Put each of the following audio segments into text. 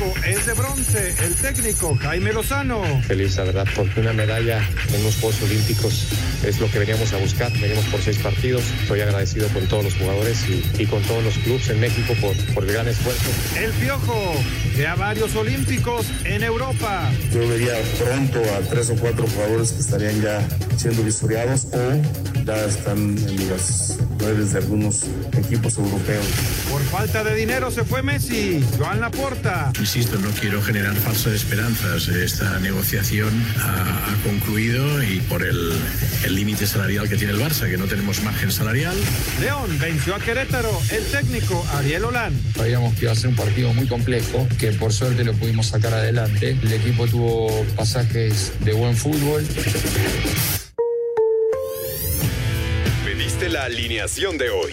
México es de bronce. El técnico Jaime Lozano. Feliz, la verdad, porque una medalla en los Juegos Olímpicos es lo que veníamos a buscar. Venimos por seis partidos. Estoy agradecido con todos los jugadores y, con todos los clubes en México por, por el gran esfuerzo. El Piojo, a varios olímpicos en Europa. Yo vería pronto a tres o cuatro jugadores que estarían ya siendo vistoriados o ya están en las redes de algunos equipos europeos. Por falta de dinero se fue Messi. Joan Laporta. Insisto, no quiero generar falsas esperanzas. Esta negociación ha, concluido y por el límite salarial que tiene el Barça, que no tenemos margen salarial. León venció a Querétaro. El técnico Ariel Olán. Sabíamos que iba a ser un partido muy complejo, que por suerte lo pudimos sacar adelante. El equipo tuvo pasajes de buen fútbol. Pediste la alineación de hoy.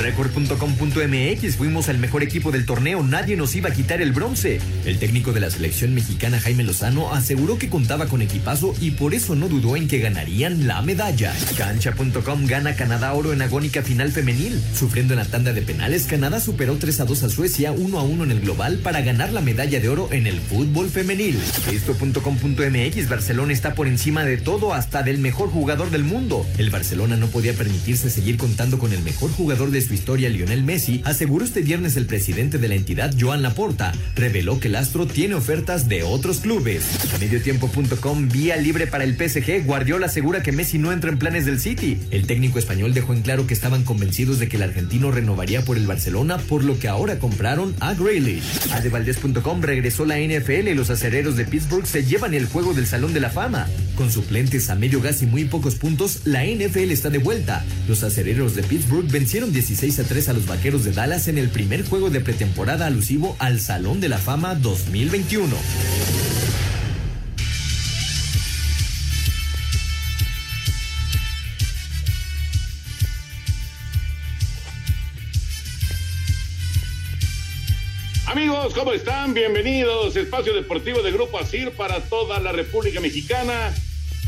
Record.com.mx fuimos el mejor equipo del torneo, nadie nos iba a quitar el bronce. El técnico de la selección mexicana Jaime Lozano aseguró que contaba con equipazo y por eso no dudó en que ganarían la medalla. Cancha.com gana Canadá oro en agónica final femenil. Sufriendo en la tanda de penales, Canadá superó 3 a 2 a Suecia, 1 a 1 en el global para ganar la medalla de oro en el fútbol femenil. Esto.com.mx Barcelona está por encima de todo hasta del mejor jugador del mundo. El Barcelona no podía permitirse seguir contando con el mejor jugador de su historia, Lionel Messi, aseguró este viernes el presidente de la entidad, Joan Laporta, reveló que el astro tiene ofertas de otros clubes. Mediotiempo.com, vía libre para el PSG, Guardiola asegura que Messi no entra en planes del City. El técnico español dejó en claro que estaban convencidos de que el argentino renovaría por el Barcelona, por lo que ahora compraron a Grealish. Adevaldez.com regresó la NFL y los acereros de Pittsburgh se llevan el juego del Salón de la Fama. Con suplentes a medio gas y muy pocos puntos, la NFL está de vuelta. Los acereros de Pittsburgh vencieron 16 a 3 a los vaqueros de Dallas en el primer juego de pretemporada alusivo al Salón de la Fama 2021. Amigos, ¿cómo están? Bienvenidos. Espacio Deportivo de Grupo ASIR para toda la República Mexicana.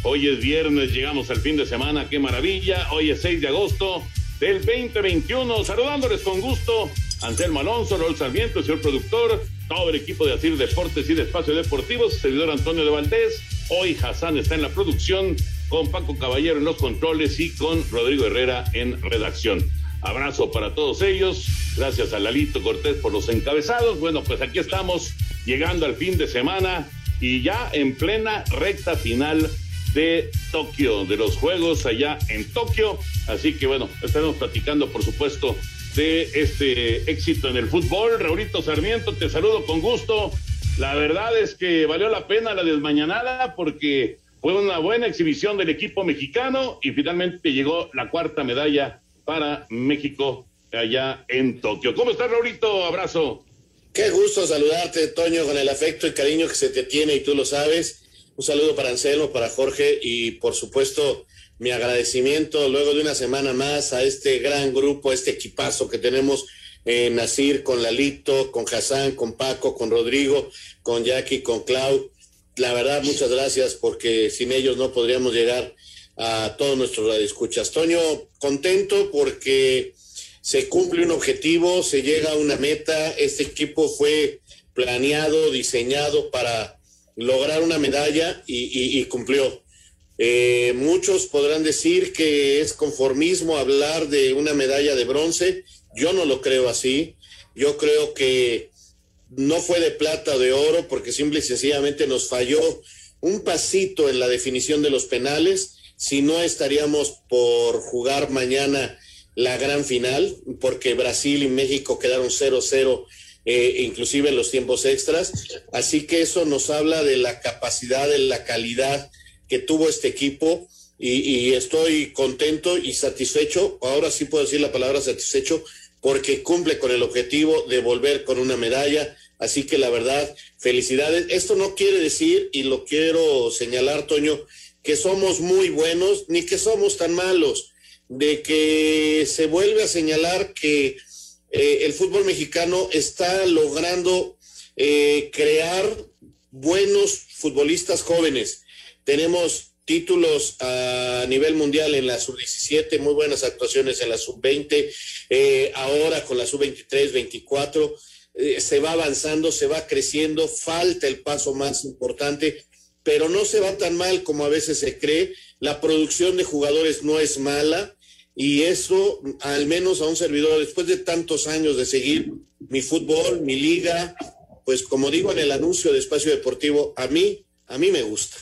Hoy es viernes, llegamos al fin de semana, qué maravilla. Hoy es 6 de agosto del 2021. Saludándoles con gusto, Anselmo Alonso, Rol Sarmiento, señor productor, todo el equipo de Asir Deportes y de Espacio Deportivo, servidor Antonio de Valdés. Hoy Hassan está en la producción, con Paco Caballero en los controles y con Rodrigo Herrera en redacción. Abrazo para todos ellos. Gracias a Lalito Cortés por los encabezados. Bueno, pues aquí estamos llegando al fin de semana y ya en plena recta final de Tokio, de los Juegos allá en Tokio. Así que bueno, estaremos platicando, por supuesto, de este éxito en el fútbol. Raulito Sarmiento, te saludo con gusto. La verdad es que valió la pena la desmañanada porque fue una buena exhibición del equipo mexicano y finalmente llegó la cuarta medalla para México allá en Tokio. ¿Cómo estás, Raulito? Abrazo. Qué gusto saludarte, Toño, con el afecto y cariño que se te tiene y tú lo sabes. Un saludo para Anselmo, para Jorge y por supuesto mi agradecimiento luego de una semana más a este gran grupo, a este equipazo que tenemos en Nasir, con Lalito, con Hassan, con Paco, con Rodrigo, con Jackie, con Clau. La verdad, muchas gracias porque sin ellos no podríamos llegar a todos nuestros radioescuchas. Toño, contento porque se cumple un objetivo, se llega a una meta. Este equipo fue planeado, diseñado para lograr una medalla y, cumplió. Eh, muchos podrán decir que es conformismo hablar de una medalla de bronce. Yo no lo creo así. Yo creo que no fue de plata o de oro porque simple y sencillamente nos falló un pasito en la definición de los penales. Si no estaríamos por jugar mañana la gran final, porque Brasil y México quedaron 0-0 eh, inclusive en los tiempos extras. Así que eso nos habla de la capacidad, de la calidad que tuvo este equipo y, estoy contento y satisfecho, ahora sí puedo decir la palabra satisfecho, porque cumple con el objetivo de volver con una medalla. Así que la verdad, felicidades. Esto no quiere decir, y lo quiero señalar, Toño, que somos muy buenos, ni que somos tan malos, de que se vuelve a señalar que eh, el fútbol mexicano está logrando eh, crear buenos futbolistas jóvenes. Tenemos títulos a nivel mundial en la sub-17, muy buenas actuaciones en la sub-20, eh, ahora con la sub-23, 24, eh, se va avanzando, se va creciendo, falta el paso más importante, pero no se va tan mal como a veces se cree, la producción de jugadores no es mala y eso, al menos a un servidor, después de tantos años de seguir mi fútbol, mi liga, pues como digo en el anuncio de Espacio Deportivo, a mí, a mí me gusta.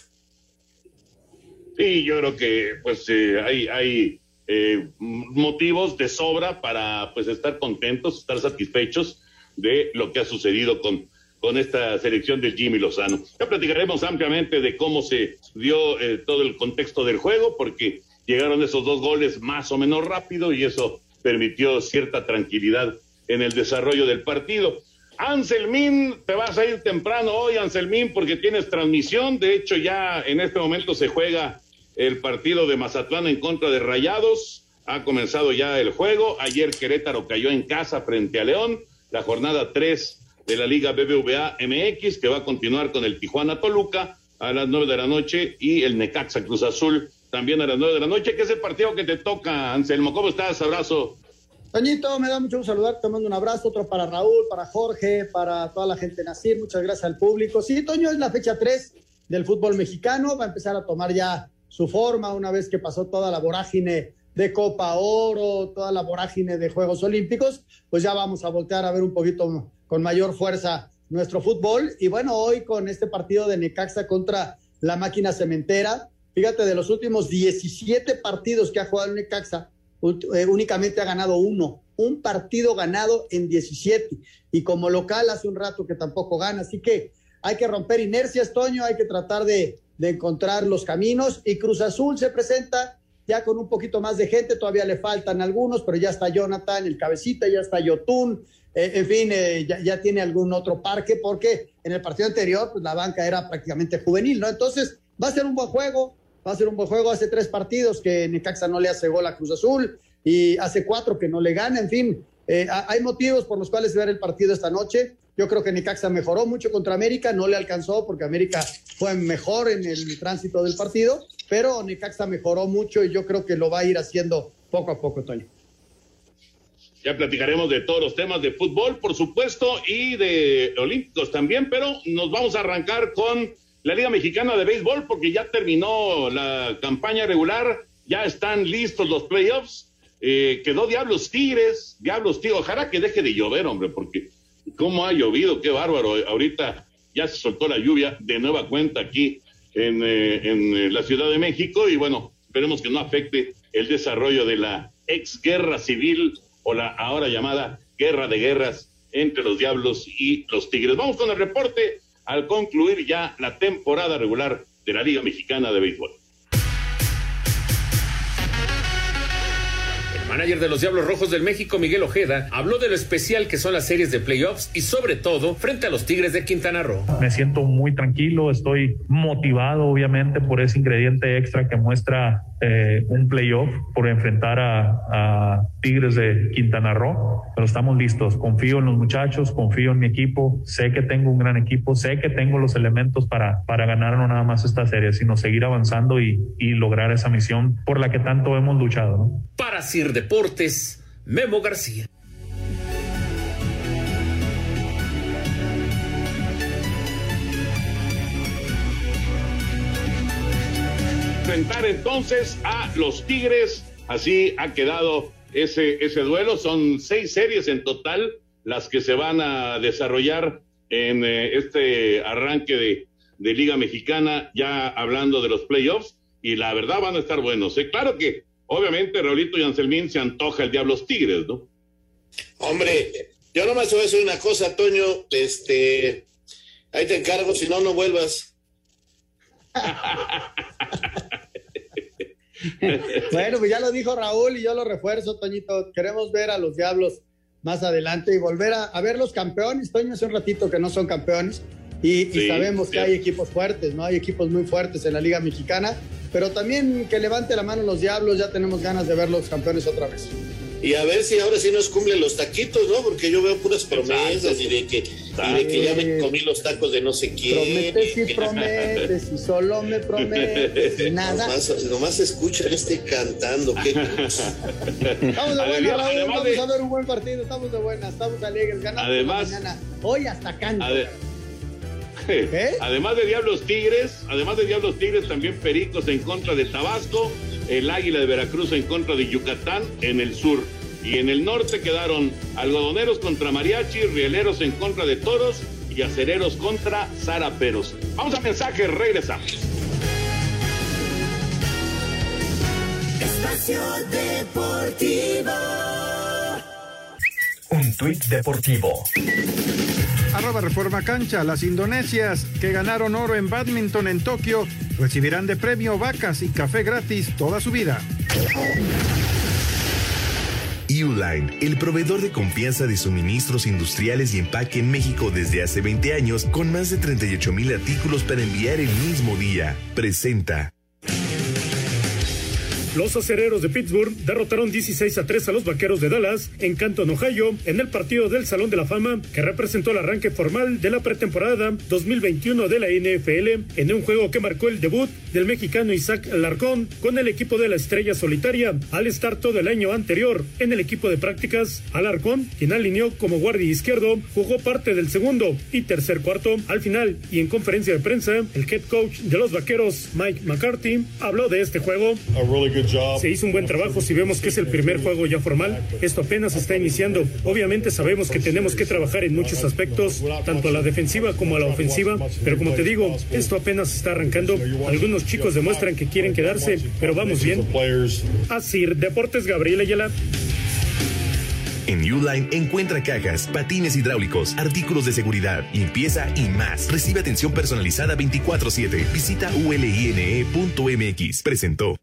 Sí, yo creo que pues eh, hay, hay eh, motivos de sobra para pues estar contentos, estar satisfechos de lo que ha sucedido con, con esta selección de Jimmy Lozano. Ya platicaremos ampliamente de cómo se dio eh, todo el contexto del juego, porque llegaron esos dos goles más o menos rápido y eso permitió cierta tranquilidad en el desarrollo del partido. Anselmín, te vas a ir temprano hoy, Anselmín, porque tienes transmisión. De hecho, ya en este momento se juega el partido de Mazatlán en contra de Rayados. Ha comenzado ya el juego. Ayer Querétaro cayó en casa frente a León. La jornada 3 de la Liga BBVA MX, que va a continuar con el Tijuana Toluca a las 9 de la noche y el Necaxa Cruz Azul también a las 9 de la noche, que es el partido que te toca, Anselmo. ¿Cómo estás? Abrazo. Toñito, me da mucho gusto saludar, te mando un abrazo, otro para Raúl, para Jorge, para toda la gente Nacir, muchas gracias al público. Sí, Toño, es la fecha 3 del fútbol mexicano, va a empezar a tomar ya su forma una vez que pasó toda la vorágine de Copa Oro, toda la vorágine de Juegos Olímpicos, pues ya vamos a voltear a ver un poquito con mayor fuerza nuestro fútbol. Y bueno, hoy con este partido de Necaxa contra la máquina cementera, fíjate, de los últimos 17 partidos que ha jugado el Necaxa, eh, únicamente ha ganado uno, un partido ganado en 17. Y como local hace un rato que tampoco gana, así que hay que romper inercias, Toño, hay que tratar de de encontrar los caminos y Cruz Azul se presenta ya con un poquito más de gente, todavía le faltan algunos, pero ya está Jonathan, el cabecita, ya está Yotun, eh, en fin, eh, ya, tiene algún otro parque, porque en el partido anterior pues, la banca era prácticamente juvenil, ¿no? Entonces va a ser un buen juego, va a ser un buen juego, hace tres partidos que Necaxa no le hace gol a Cruz Azul y hace cuatro que no le gana, en fin, eh, hay motivos por los cuales ver el partido esta noche. Yo creo que Necaxa mejoró mucho contra América, no le alcanzó porque América fue mejor en el tránsito del partido, pero Necaxa mejoró mucho y yo creo que lo va a ir haciendo poco a poco, Toño. Ya platicaremos de todos los temas de fútbol, por supuesto, y de olímpicos también, pero nos vamos a arrancar con la Liga Mexicana de Béisbol porque ya terminó la campaña regular, ya están listos los playoffs. Eh, quedó Diablos Tigres, Diablos Tigres, ojalá que deje de llover, hombre, porque cómo ha llovido, qué bárbaro. Ahorita ya se soltó la lluvia de nueva cuenta aquí en, eh, en eh, la Ciudad de México y bueno, esperemos que no afecte el desarrollo de la ex guerra civil o la ahora llamada guerra de guerras entre los diablos y los tigres. Vamos con el reporte al concluir ya la temporada regular de la Liga Mexicana de Béisbol. Manager de los Diablos Rojos del México, Miguel Ojeda, habló de lo especial que son las series de playoffs y sobre todo frente a los Tigres de Quintana Roo. Me siento muy tranquilo, estoy motivado obviamente por ese ingrediente extra que muestra eh, un playoff, por enfrentar a, a, Tigres de Quintana Roo, pero estamos listos. Confío en los muchachos, confío en mi equipo, sé que tengo un gran equipo, sé que tengo los elementos para, para ganar no nada más esta serie, sino seguir avanzando y, y lograr esa misión por la que tanto hemos luchado. ¿no? Para Sir Deportes, Memo García. Enfrentar entonces a los Tigres, así ha quedado ese, ese duelo. Son seis series en total las que se van a desarrollar en eh, este arranque de, Liga Mexicana, ya hablando de los playoffs, y la verdad van a estar buenos. ¿eh? Claro que obviamente Raulito y Anselmín se antoja el Diablos Tigres, ¿no? Hombre, yo nomás voy a decir una cosa, Toño, este, ahí te encargo, si no, no vuelvas. bueno, pues ya lo dijo Raúl y yo lo refuerzo, Toñito. Queremos ver a los Diablos más adelante y volver a, ver los campeones. Toño, hace un ratito que no son campeones y, sabemos que hay equipos fuertes, ¿no? Hay equipos muy fuertes en la Liga Mexicana, pero también que levante la mano los Diablos, ya tenemos ganas de ver los campeones otra vez y a ver si ahora sí nos cumplen los taquitos, ¿no? Porque yo veo puras promesas y de, que, que ya me comí los tacos de no sé quién. Prometes y prometes y solo me prometes y nada. Nomás, nomás escuchan este cantando. ¿qué? estamos de buenas, Raúl, vamos a ver un buen partido, estamos de buenas, estamos alegres, ganamos además, mañana. Hoy hasta canto. ¿Eh? Además de Diablos Tigres, además de Diablos Tigres, también Pericos en contra de Tabasco el Águila de Veracruz en contra de Yucatán en el sur. Y en el norte quedaron algodoneros contra mariachi, rieleros en contra de toros y acereros contra zaraperos. Vamos a mensaje, regresamos. Espacio Deportivo. Un tuit deportivo. Arroba Reforma Cancha, las indonesias que ganaron oro en badminton en Tokio recibirán de premio vacas y café gratis toda su vida. Uline, el proveedor de confianza de suministros industriales y empaque en México desde hace 20 años, con más de 38 mil artículos para enviar el mismo día, presenta. Los acereros de Pittsburgh derrotaron 16 a 3 a los vaqueros de Dallas en Canton, Ohio, en el partido del Salón de la Fama que representó el arranque formal de la pretemporada 2021 de la NFL en un juego que marcó el debut del mexicano Isaac Alarcón con el equipo de la estrella solitaria al estar todo el año anterior en el equipo de prácticas. Alarcón, quien alineó como guardia izquierdo, jugó parte del segundo y tercer cuarto. Al final y en conferencia de prensa, el head coach de los vaqueros, Mike McCarthy, habló de este juego. Se hizo un buen trabajo si vemos que es el primer juego ya formal. Esto apenas está iniciando. Obviamente sabemos que tenemos que trabajar en muchos aspectos, tanto a la defensiva como a la ofensiva, pero como te digo, esto apenas está arrancando. Algunos chicos demuestran que quieren quedarse, pero vamos bien. Así, Deportes Gabriel Ayala. En Uline encuentra cajas, patines hidráulicos, artículos de seguridad, limpieza y más. Recibe atención personalizada 24/7. Visita uline.mx. Presentó.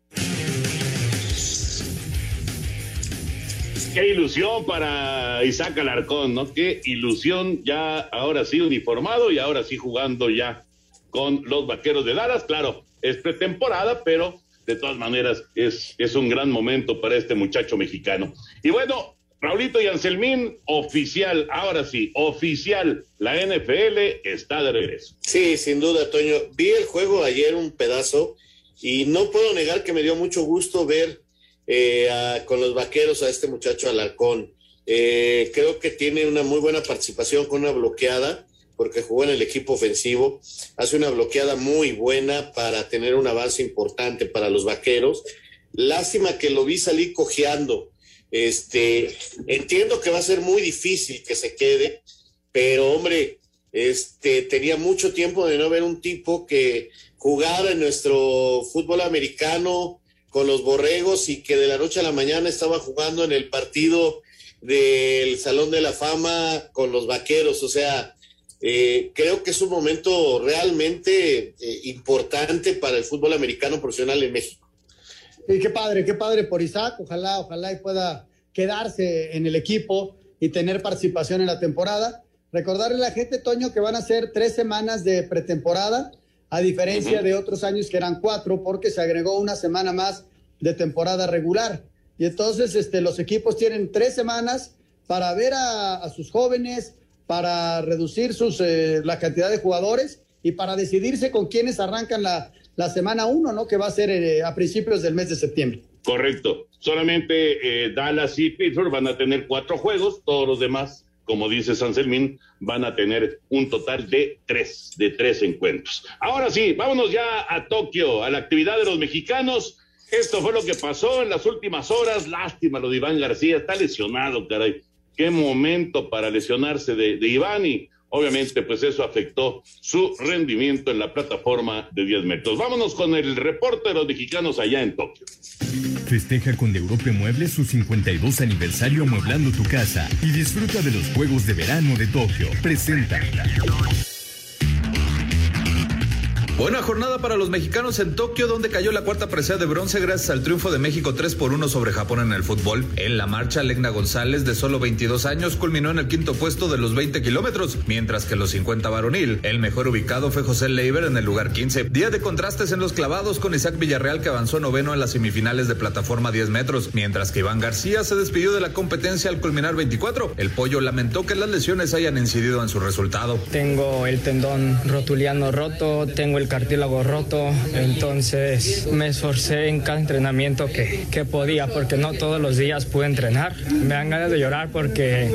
Qué ilusión para Isaac Alarcón, ¿no? Qué ilusión ya ahora sí uniformado y ahora sí jugando ya con los vaqueros de Dallas. Claro, es pretemporada, pero de todas maneras es, es un gran momento para este muchacho mexicano. Y bueno, Raulito y Anselmín, oficial, ahora sí, oficial, la NFL está de regreso. Sí, sin duda, Toño. Vi el juego ayer un pedazo y no puedo negar que me dio mucho gusto ver eh, con los vaqueros a este muchacho Alarcón. Eh, creo que tiene una muy buena participación con una bloqueada, porque jugó en el equipo ofensivo. Hace una bloqueada muy buena para tener un avance importante para los vaqueros. Lástima que lo vi salir cojeando. Este, entiendo que va a ser muy difícil que se quede, pero hombre, este, tenía mucho tiempo de no ver un tipo que jugara en nuestro fútbol americano con los borregos y que de la noche a la mañana estaba jugando en el partido del Salón de la Fama con los vaqueros. O sea, eh, creo que es un momento realmente eh, importante para el fútbol americano profesional en México. Y qué padre, qué padre por Isaac. Ojalá, ojalá y pueda quedarse en el equipo y tener participación en la temporada. Recordarle a la gente, Toño, que van a ser tres semanas de pretemporada a diferencia de otros años que eran cuatro, porque se agregó una semana más de temporada regular. Y entonces este, los equipos tienen tres semanas para ver a, sus jóvenes, para reducir sus, eh, la cantidad de jugadores y para decidirse con quiénes arrancan la, la semana uno, ¿no? Que va a ser eh, a principios del mes de septiembre. Correcto. Solamente eh, Dallas y Pittsburgh van a tener cuatro juegos, todos los demás como dice San Selmín, van a tener un total de tres, de tres encuentros. Ahora sí, vámonos ya a Tokio, a la actividad de los mexicanos. Esto fue lo que pasó en las últimas horas. Lástima lo de Iván García, está lesionado, caray. Qué momento para lesionarse de, de Iván y obviamente pues eso afectó su rendimiento en la plataforma de 10 metros. Vámonos con el reporte de los mexicanos allá en Tokio. Festeja con de Europe Muebles su 52 aniversario amueblando tu casa y disfruta de los Juegos de Verano de Tokio. Presenta. Buena jornada para los mexicanos en Tokio, donde cayó la cuarta presea de bronce gracias al triunfo de México 3 por 1 sobre Japón en el fútbol. En la marcha, Legna González, de solo 22 años, culminó en el quinto puesto de los 20 kilómetros, mientras que los 50 varonil. El mejor ubicado fue José Leiber en el lugar 15. Día de contrastes en los clavados con Isaac Villarreal, que avanzó noveno en las semifinales de plataforma 10 metros, mientras que Iván García se despidió de la competencia al culminar 24. El pollo lamentó que las lesiones hayan incidido en su resultado. Tengo el tendón rotuliano roto, tengo el cartílago roto, entonces me esforcé en cada entrenamiento que, que podía, porque no todos los días pude entrenar. Me dan ganas de llorar porque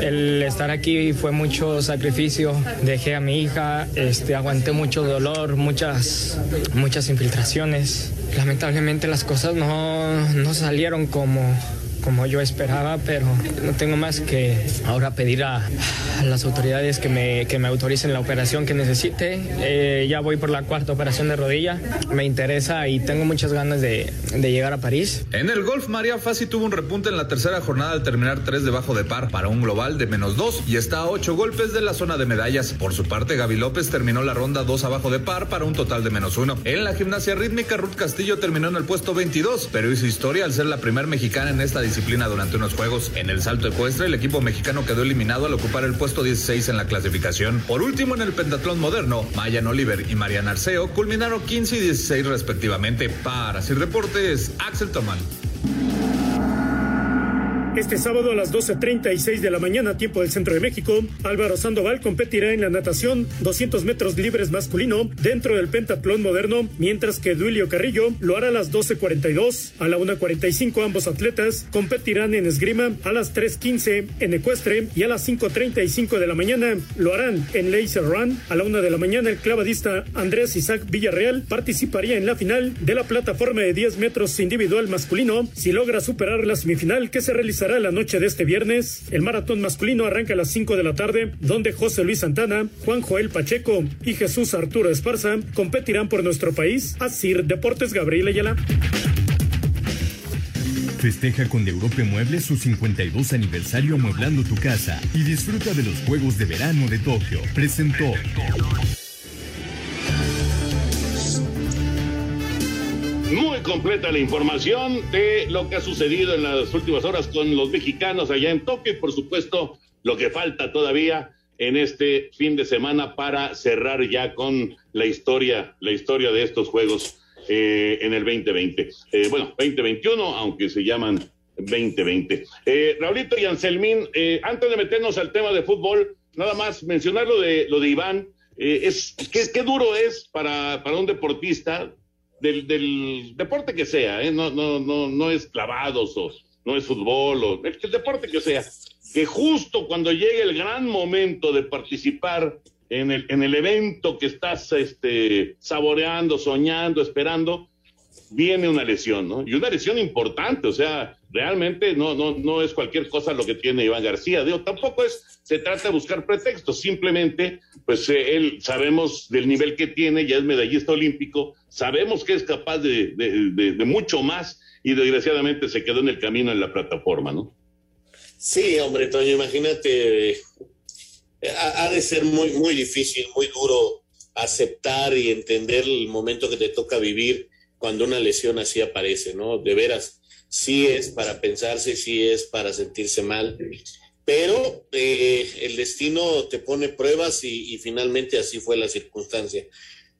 el estar aquí fue mucho sacrificio. Dejé a mi hija, este, aguanté mucho dolor, muchas, muchas infiltraciones. Lamentablemente las cosas no, no salieron como, como yo esperaba, pero no tengo más que ahora pedir a, a las autoridades que me, que me autoricen la operación que necesite. Eh, ya voy por la cuarta operación de rodilla, me interesa y tengo muchas ganas de, de llegar a París. En el golf, María Fassi tuvo un repunte en la tercera jornada al terminar tres debajo de par para un global de menos dos y está a ocho golpes de la zona de medallas. Por su parte, Gaby López terminó la ronda dos abajo de par para un total de menos uno. En la gimnasia rítmica, Ruth Castillo terminó en el puesto 22, pero hizo historia al ser la primera mexicana en esta disciplina durante unos juegos. En el salto ecuestre, el equipo mexicano quedó eliminado al ocupar el puesto 16 en la clasificación. Por último, en el pentatlón moderno, Mayan Oliver y Mariana Arceo culminaron 15 y 16 respectivamente. Para Sir Deportes, Axel Toman. Este sábado a las 12.36 de la mañana, tiempo del centro de México, Álvaro Sandoval competirá en la natación 200 metros libres masculino dentro del pentatlón moderno, mientras que Duilio Carrillo lo hará a las 12.42. A la 1.45 ambos atletas competirán en esgrima a las 3.15 en ecuestre y a las 5.35 de la mañana lo harán en laser run. A la 1 de la mañana el clavadista Andrés Isaac Villarreal participaría en la final de la plataforma de 10 metros individual masculino si logra superar la semifinal que se realizará la noche de este viernes. El maratón masculino arranca a las 5 de la tarde, donde José Luis Santana, Juan Joel Pacheco y Jesús Arturo Esparza competirán por nuestro país. Asir Deportes Gabriel Ayala. Festeja con Europe Muebles su 52 aniversario amueblando tu casa y disfruta de los Juegos de Verano de Tokio. Presentó. Muy completa la información de lo que ha sucedido en las últimas horas con los mexicanos allá en Tokio y por supuesto lo que falta todavía en este fin de semana para cerrar ya con la historia, la historia de estos juegos eh, en el 2020. Eh, bueno, 2021, aunque se llaman 2020. Eh, Raulito y Anselmín, eh, antes de meternos al tema de fútbol, nada más mencionar lo de, lo de Iván. Eh, es, ¿qué, qué duro es para, para un deportista del, del deporte que sea, ¿eh? no, no, no, no es clavados o no es fútbol o el, deporte que sea, que justo cuando llegue el gran momento de participar en el, en el evento que estás este, saboreando, soñando, esperando, viene una lesión, ¿no? Y una lesión importante, o sea, realmente no, no, no es cualquier cosa lo que tiene Iván García. Digo, tampoco es, se trata de buscar pretextos, simplemente, pues eh, él sabemos del nivel que tiene, ya es medallista olímpico, sabemos que es capaz de, mucho más y desgraciadamente se quedó en el camino en la plataforma, ¿no? Sí, hombre, Toño, imagínate, eh, ha, de ser muy, muy difícil, muy duro aceptar y entender el momento que te toca vivir cuando una lesión así aparece, ¿no? De veras, sí es para pensarse, sí es para sentirse mal, pero eh, el destino te pone pruebas y, finalmente así fue la circunstancia.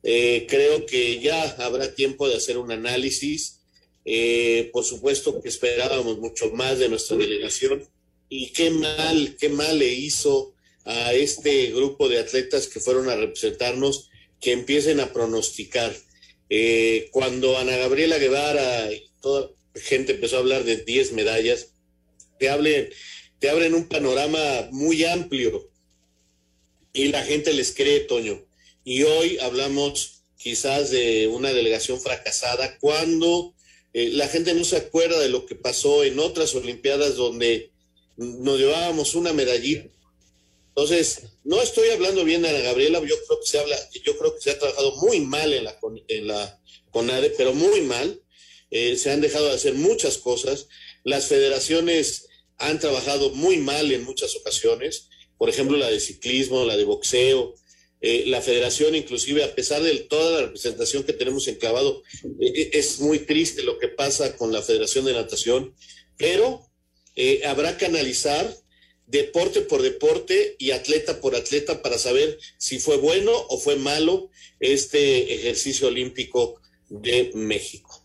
Eh, creo que ya habrá tiempo de hacer un análisis. Eh, por supuesto que esperábamos mucho más de nuestra delegación y qué mal, qué mal le hizo a este grupo de atletas que fueron a representarnos que empiecen a pronosticar. Eh, cuando Ana Gabriela Guevara y toda gente empezó a hablar de 10 medallas, te, hablen, te abren un panorama muy amplio y la gente les cree, Toño. Y hoy hablamos quizás de una delegación fracasada cuando eh, la gente no se acuerda de lo que pasó en otras Olimpiadas donde nos llevábamos una medallita. Entonces, no estoy hablando bien de Ana Gabriela, yo creo que se habla, yo creo que se ha trabajado muy mal en la, en la CONADE, pero muy mal. Eh, se han dejado de hacer muchas cosas. Las federaciones han trabajado muy mal en muchas ocasiones, por ejemplo, la de ciclismo, la de boxeo. Eh, la federación, inclusive a pesar de toda la representación que tenemos enclavado, eh, es muy triste lo que pasa con la Federación de Natación, pero habrá que analizar deporte por deporte y atleta por atleta para saber si fue bueno o fue malo este ejercicio olímpico de México.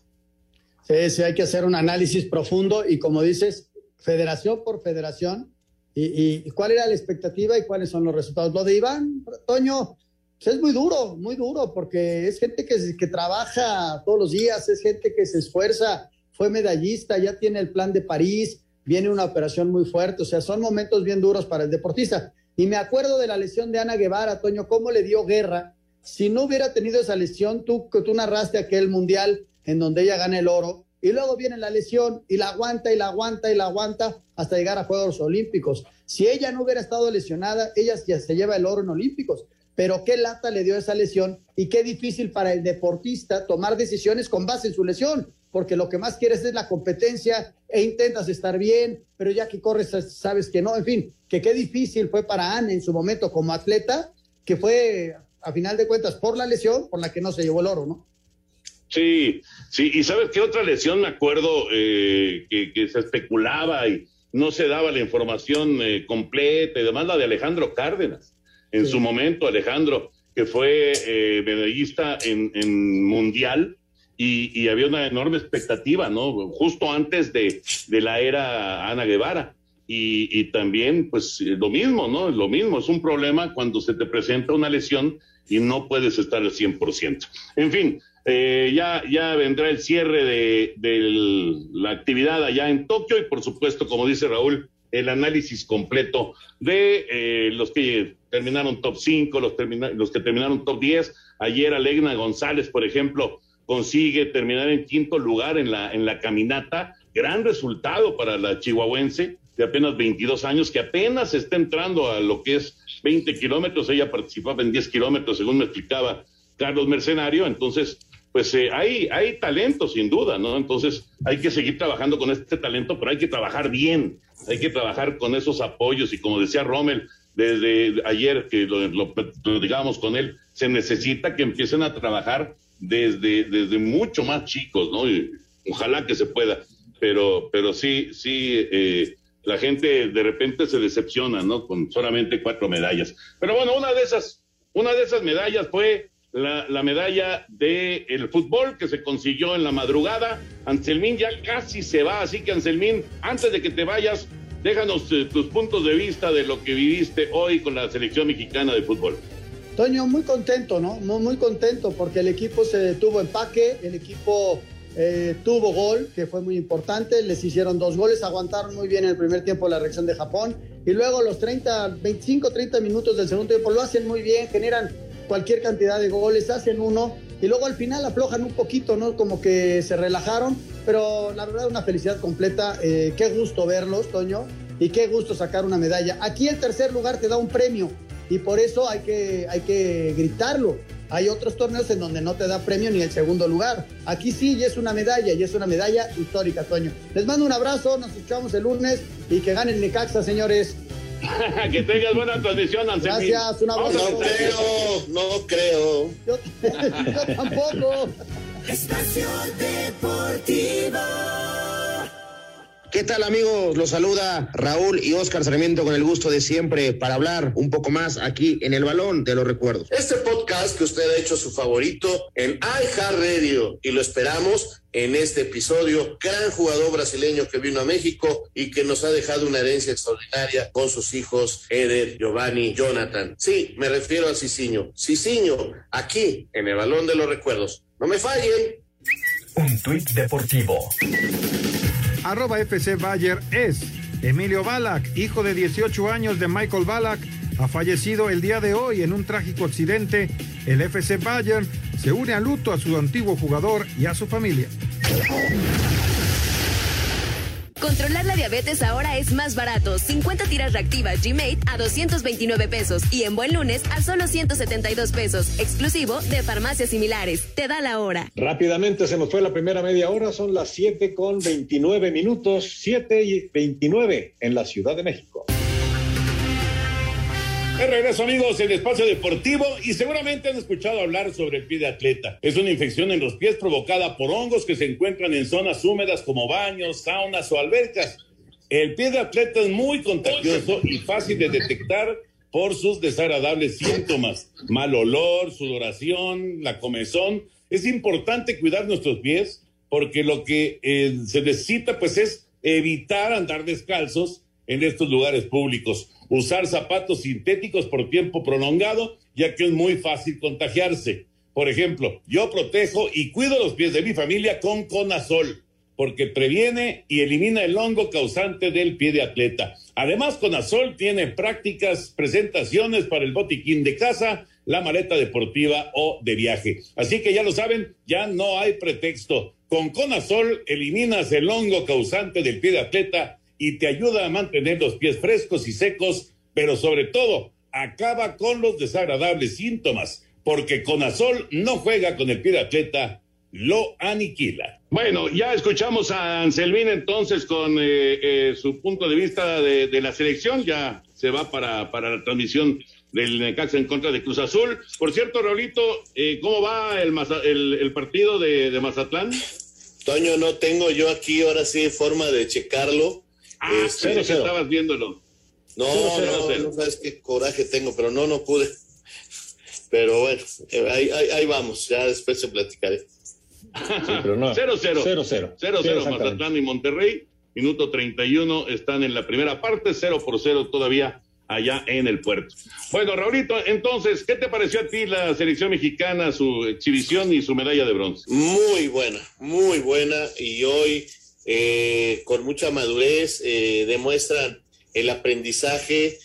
Sí, sí, hay que hacer un análisis profundo y como dices, federación por federación, y, cuál era la expectativa y cuáles son los resultados. Lo de Iván, Toño, pues es muy duro, muy duro, porque es gente que, que trabaja todos los días, es gente que se esfuerza, fue medallista, ya tiene el plan de París, viene una operación muy fuerte, o sea, son momentos bien duros para el deportista. Y me acuerdo de la lesión de Ana Guevara, Toño, cómo le dio guerra. Si no hubiera tenido esa lesión, tú, tú narraste aquel mundial en donde ella gana el oro, y luego viene la lesión y la aguanta y la aguanta y la aguanta hasta llegar a Juegos Olímpicos. Si ella no hubiera estado lesionada, ella ya se lleva el oro en Olímpicos. Pero qué lata le dio esa lesión y qué difícil para el deportista tomar decisiones con base en su lesión, porque lo que más quieres es la competencia e intentas estar bien, pero ya que corres sabes que no, en fin, que qué difícil fue para Anne en su momento como atleta, que fue a final de cuentas por la lesión por la que no se llevó el oro, ¿no? Sí, sí, y sabes qué otra lesión me acuerdo eh, que, se especulaba y no se daba la información eh, completa y demás, la de Alejandro Cárdenas. En su momento, Alejandro, que fue eh, medallista en, Mundial y, había una enorme expectativa, ¿no? Justo antes de, la era Ana Guevara. Y, y, también, pues, lo mismo, ¿no? Lo mismo, es un problema cuando se te presenta una lesión y no puedes estar al 100%. En fin, eh, ya, ya vendrá el cierre de, la actividad allá en Tokio y por supuesto, como dice Raúl, el análisis completo de eh, los que terminaron top 5, los, los que terminaron top 10. Ayer Alegna González, por ejemplo, consigue terminar en quinto lugar en la, en la caminata. Gran resultado para la chihuahuense de apenas 22 años, que apenas está entrando a lo que es 20 kilómetros. Ella participaba en 10 kilómetros, según me explicaba Carlos Mercenario. Entonces, pues eh, hay, hay talento sin duda, ¿no? Entonces hay que seguir trabajando con este talento, pero hay que trabajar bien, hay que trabajar con esos apoyos y como decía Rommel desde ayer que lo, lo, digamos con él, se necesita que empiecen a trabajar desde, desde mucho más chicos, ¿no? ojalá que se pueda, pero, pero sí, sí, eh, la gente de repente se decepciona, ¿no? Con solamente cuatro medallas. Pero bueno, una de esas, una de esas medallas fue la, medalla del el fútbol que se consiguió en la madrugada. Anselmín ya casi se va, así que Anselmín, antes de que te vayas, déjanos eh, tus puntos de vista de lo que viviste hoy con la selección mexicana de fútbol. Toño, muy contento, ¿no? Muy, muy contento porque el equipo se tuvo empaque, el equipo eh, tuvo gol, que fue muy importante, les hicieron dos goles, aguantaron muy bien en el primer tiempo la reacción de Japón y luego los 30, 25, 30 minutos del segundo tiempo lo hacen muy bien, generan cualquier cantidad de goles, hacen uno y luego al final aflojan un poquito, ¿no? Como que se relajaron, pero la verdad una felicidad completa, eh, qué gusto verlos, Toño, y qué gusto sacar una medalla. Aquí el tercer lugar te da un premio y por eso hay que, hay que gritarlo. Hay otros torneos en donde no te da premio ni el segundo lugar. Aquí sí, y es una medalla, y es una medalla histórica, Toño. Les mando un abrazo, nos escuchamos el lunes y que ganen Necaxa, señores. que tengas buena transmisión, Anselmo. Gracias, un abrazo. No creo, no creo. Yo, yo tampoco. Espacio Deportivo. ¿Qué tal amigos? Los saluda Raúl y Oscar Sarmiento con el gusto de siempre para hablar un poco más aquí en el balón de los recuerdos. Este podcast que usted ha hecho su favorito en iHeartRadio y lo esperamos en este episodio. Gran jugador brasileño que vino a México y que nos ha dejado una herencia extraordinaria con sus hijos Eder, Giovanni, Jonathan. Sí, me refiero a Cicinho. Cicinho, aquí en el balón de los recuerdos. No me fallen. Un tuit deportivo arroba FC Bayer es Emilio Balak, hijo de 18 años de Michael Balak, ha fallecido el día de hoy en un trágico accidente. El FC Bayern se une a luto a su antiguo jugador y a su familia. Controlar la diabetes ahora es más barato. 50 tiras reactivas G-Mate a 229 pesos y en buen lunes a solo 172 pesos, exclusivo de farmacias similares. Te da la hora. Rápidamente se nos fue la primera media hora, son las 7 con 29 minutos, 7 y 29 en la Ciudad de México. De regreso amigos, el espacio deportivo y seguramente han escuchado hablar sobre el pie de atleta. Es una infección en los pies provocada por hongos que se encuentran en zonas húmedas como baños, saunas o albercas. El pie de atleta es muy contagioso y fácil de detectar por sus desagradables síntomas, mal olor, sudoración, la comezón. Es importante cuidar nuestros pies porque lo que eh, se necesita pues es evitar andar descalzos en estos lugares públicos, usar zapatos sintéticos por tiempo prolongado, ya que es muy fácil contagiarse. Por ejemplo, yo protejo y cuido los pies de mi familia con Conazol, porque previene y elimina el hongo causante del pie de atleta. Además, Conazol tiene prácticas presentaciones para el botiquín de casa, la maleta deportiva o de viaje. Así que ya lo saben, ya no hay pretexto. Con Conazol eliminas el hongo causante del pie de atleta y te ayuda a mantener los pies frescos y secos, pero sobre todo acaba con los desagradables síntomas, porque Conazol no juega con el pie de atleta, lo aniquila. Bueno, ya escuchamos a Anselmín entonces con eh, eh, su punto de vista de, la selección, ya se va para, para la transmisión del Necaxa en contra de Cruz Azul. Por cierto, Raulito, eh, ¿cómo va el, el, partido de, de, Mazatlán? Toño, no tengo yo aquí ahora sí forma de checarlo. Ah, este, estabas viéndolo. No, no, no sabes qué coraje tengo, pero no, no pude. Pero bueno, eh, ahí, ahí, vamos, ya después se platicaré. Sí, pero no. 0-0. 0-0. 0-0 Mazatlán y Monterrey. Minuto 31 están en la primera parte, 0 por 0 todavía allá en el puerto. Bueno, Raulito, entonces, ¿qué te pareció a ti la selección mexicana, su exhibición y su medalla de bronce? Muy buena, muy buena. Y hoy eh, con mucha madurez, eh, demuestran el aprendizaje,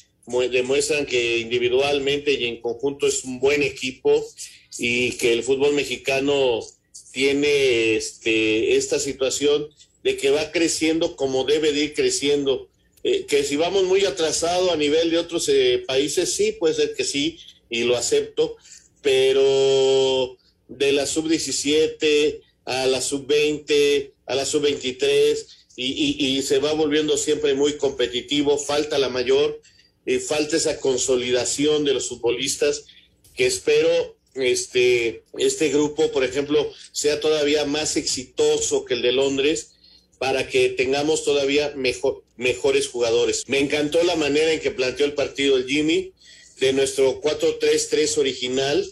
demuestran que individualmente y en conjunto es un buen equipo y que el fútbol mexicano tiene este, esta situación de que va creciendo como debe de ir creciendo. Eh, que si vamos muy atrasado a nivel de otros países, sí, puede ser que sí, y lo acepto, pero de la sub-17 a la sub-20, a la sub-23 y, se va volviendo siempre muy competitivo, falta la mayor, eh, falta esa consolidación de los futbolistas que espero este, este grupo, por ejemplo, sea todavía más exitoso que el de Londres para que tengamos todavía mejor, mejores jugadores. Me encantó la manera en que planteó el partido el Jimmy, de nuestro 4-3-3 original,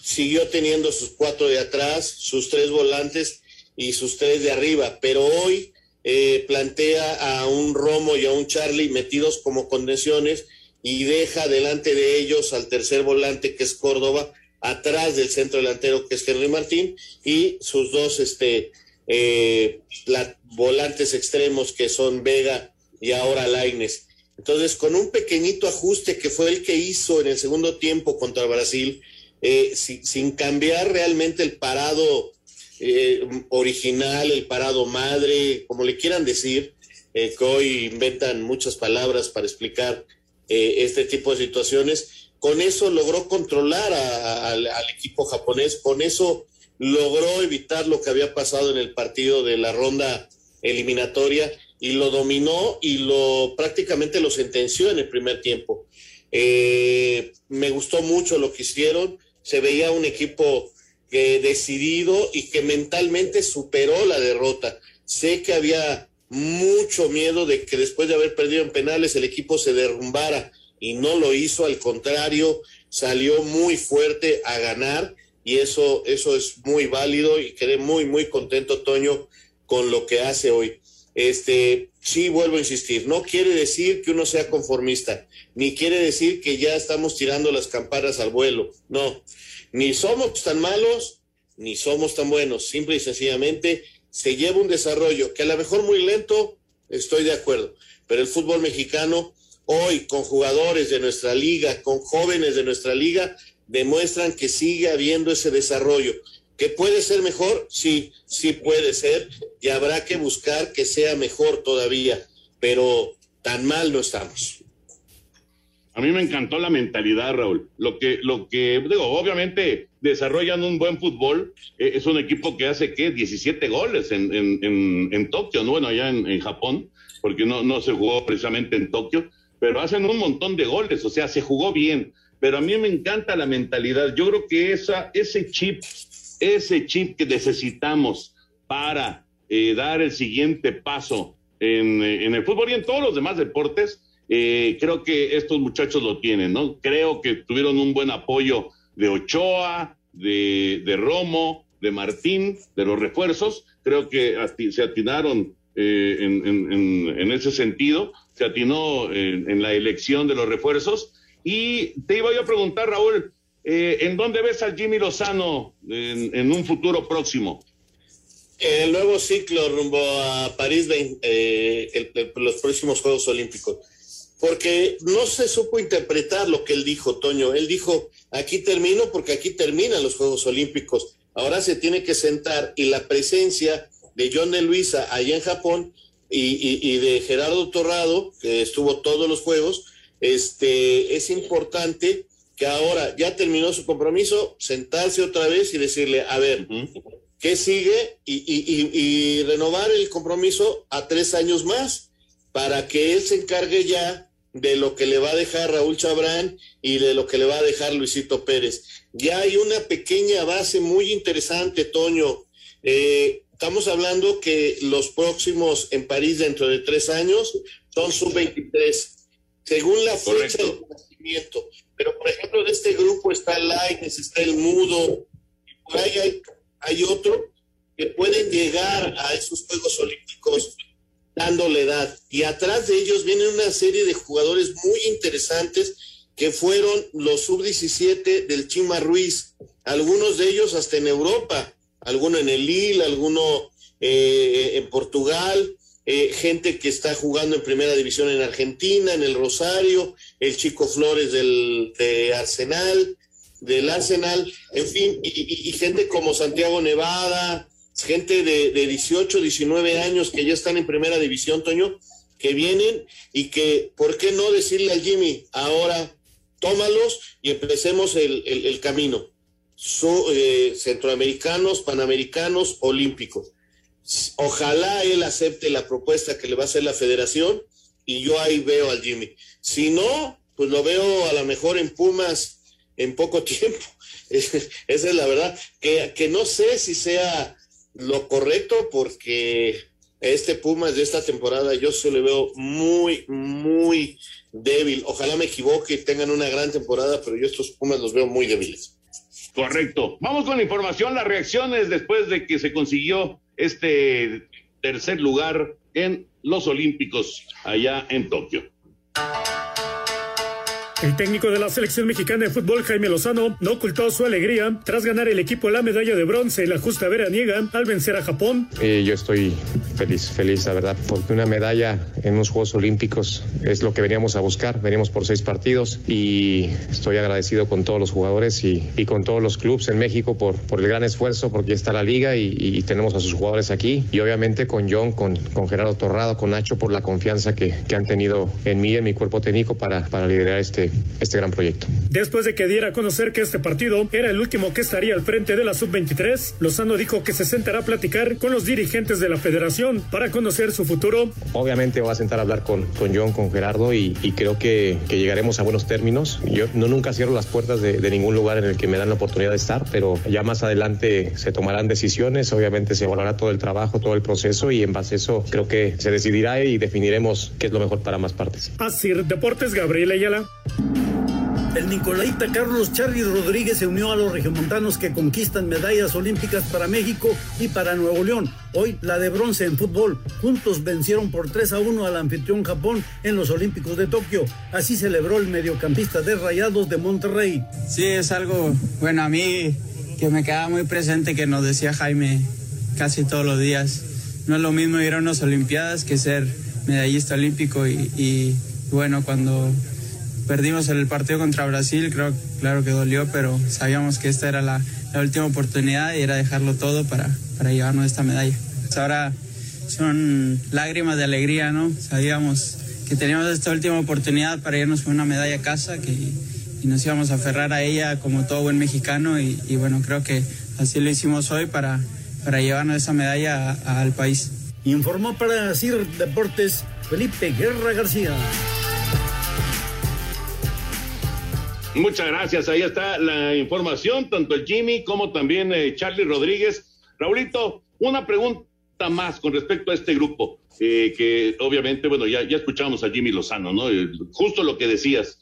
siguió teniendo sus cuatro de atrás, sus tres volantes y sus tres de arriba, pero hoy eh, plantea a un Romo y a un Charlie metidos como condiciones y deja delante de ellos al tercer volante que es Córdoba, atrás del centro delantero que es Henry Martín y sus dos este, eh, volantes extremos que son Vega y ahora Laines. Entonces, con un pequeñito ajuste que fue el que hizo en el segundo tiempo contra Brasil, eh, sin cambiar realmente el parado eh, original, el parado madre, como le quieran decir, eh, que hoy inventan muchas palabras para explicar eh, este tipo de situaciones. Con eso logró controlar al equipo japonés, con eso logró evitar lo que había pasado en el partido de la ronda eliminatoria y lo dominó y lo prácticamente lo sentenció en el primer tiempo. me gustó mucho lo que hicieron, se veía un equipo que decidido y que mentalmente superó la derrota. Sé que había mucho miedo de que después de haber perdido en penales el equipo se derrumbara y no lo hizo, al contrario, salió muy fuerte a ganar y eso, eso es muy válido y quedé muy, muy contento, Toño, con lo que hace hoy. Este, sí, vuelvo a insistir, no quiere decir que uno sea conformista, ni quiere decir que ya estamos tirando las campanas al vuelo, no, ni somos tan malos, ni somos tan buenos. Simple y sencillamente se lleva un desarrollo que a lo mejor muy lento, estoy de acuerdo, pero el fútbol mexicano hoy con jugadores de nuestra liga, con jóvenes de nuestra liga, demuestran que sigue habiendo ese desarrollo. ¿Que puede ser mejor? Sí, sí puede ser y habrá que buscar que sea mejor todavía, pero tan mal no estamos. A mí me encantó la mentalidad, Raúl. Lo que, lo que digo, obviamente desarrollan un buen fútbol. Eh, es un equipo que hace, ¿qué? 17 goles en, en, en, Tokio, ¿no? Bueno, allá en, Japón, porque no, no se jugó precisamente en Tokio. pero hacen un montón de goles, o sea, se jugó bien. Pero a mí me encanta la mentalidad. Yo creo que esa, ese chip, ese chip que necesitamos para eh, dar el siguiente paso en, en, el fútbol y en todos los demás deportes, eh, creo que estos muchachos lo tienen, ¿no? Creo que tuvieron un buen apoyo de Ochoa, de, de Romo, de Martín, de los refuerzos. Creo que se atinaron eh, en, en, ese sentido, se atinó en, la elección de los refuerzos. Y te iba a preguntar, Raúl, eh, ¿en dónde ves al Jimmy Lozano en, un futuro próximo? En el nuevo ciclo rumbo a París, eh, los próximos Juegos Olímpicos. Porque no se supo interpretar lo que él dijo, Toño. Él dijo, aquí termino porque aquí terminan los Juegos Olímpicos. Ahora se tiene que sentar y la presencia de John de Luisa allá en Japón y, de Gerardo Torrado, que estuvo todos los juegos, este, es importante que ahora ya terminó su compromiso, sentarse otra vez y decirle, a ver, ¿qué sigue? Y, renovar el compromiso a tres años más para que él se encargue ya de lo que le va a dejar Raúl Chabrán y de lo que le va a dejar Luisito Pérez. Ya hay una pequeña base muy interesante, Toño. Eh, Estamos hablando que los próximos en París dentro de tres años son sub-23, según la fecha de nacimiento. Pero, por ejemplo, de este grupo está Laines, está el Mudo, y por ahí hay, hay otro que pueden llegar a esos Juegos Olímpicos dándole edad. Y atrás de ellos viene una serie de jugadores muy interesantes que fueron los sub-17 del Chima Ruiz, algunos de ellos hasta en Europa. Alguno en el Lille, alguno eh, en Portugal, eh, gente que está jugando en primera división en Argentina, en el Rosario, el Chico Flores del de Arsenal, del Arsenal, en fin, y, gente como Santiago Nevada, gente de, de, 18, 19 años que ya están en primera división, Toño, que vienen y que, ¿por qué no decirle al Jimmy, ahora tómalos y empecemos el, el camino? eh, centroamericanos, panamericanos, olímpicos. Ojalá él acepte la propuesta que le va a hacer la federación y yo ahí veo al Jimmy. Si no, pues lo veo a lo mejor en Pumas en poco tiempo. Esa es la verdad, que, que no sé si sea lo correcto porque este Pumas de esta temporada yo se le veo muy, muy débil. Ojalá me equivoque y tengan una gran temporada, pero yo estos Pumas los veo muy débiles. Correcto. Vamos con la información, las reacciones después de que se consiguió este tercer lugar en los Olímpicos allá en Tokio. El técnico de la selección mexicana de fútbol, Jaime Lozano, no ocultó su alegría tras ganar el equipo la medalla de bronce en la justa veraniega al vencer a Japón. Eh, yo estoy feliz, feliz, la verdad, porque una medalla en unos Juegos Olímpicos es lo que veníamos a buscar. Veníamos por seis partidos y estoy agradecido con todos los jugadores y, y con todos los clubes en México por, por el gran esfuerzo, porque está la liga y, y, tenemos a sus jugadores aquí. Y obviamente con John, con, con Gerardo Torrado, con Nacho, por la confianza que, que han tenido en mí, en mi cuerpo técnico para, para liderar este este, gran proyecto. Después de que diera a conocer que este partido era el último que estaría al frente de la sub-23, Lozano dijo que se sentará a platicar con los dirigentes de la federación para conocer su futuro. Obviamente va a sentar a hablar con, con John, con Gerardo y, creo que, llegaremos a buenos términos. Yo no nunca cierro las puertas de, ningún lugar en el que me dan la oportunidad de estar, pero ya más adelante se tomarán decisiones, obviamente se evaluará todo el trabajo, todo el proceso y en base a eso creo que se decidirá y definiremos qué es lo mejor para más partes. Así, Deportes Gabriel Ayala. El Nicolaita Carlos Charly Rodríguez se unió a los regiomontanos que conquistan medallas olímpicas para México y para Nuevo León. Hoy la de bronce en fútbol. Juntos vencieron por 3 a 1 al anfitrión Japón en los Olímpicos de Tokio. Así celebró el mediocampista de Rayados de Monterrey. Sí, es algo, bueno, a mí que me queda muy presente que nos decía Jaime casi todos los días. No es lo mismo ir a unas Olimpiadas que ser medallista olímpico y bueno, cuando perdimos el partido contra Brasil, creo claro que dolió, pero sabíamos que esta era la, última oportunidad y era dejarlo todo para, para llevarnos esta medalla. Pues ahora son lágrimas de alegría, ¿no? Sabíamos que teníamos esta última oportunidad para irnos con una medalla a casa que, y nos íbamos a aferrar a ella como todo buen mexicano y, bueno, creo que así lo hicimos hoy para, para llevarnos esa medalla al país. Informó para CIR Deportes Felipe Guerra García. Muchas gracias. Ahí está la información, tanto el Jimmy como también eh, Charlie Rodríguez. Raulito, una pregunta más con respecto a este grupo, eh, que obviamente, bueno, ya, ya escuchamos a Jimmy Lozano, ¿no? Eh, justo lo que decías,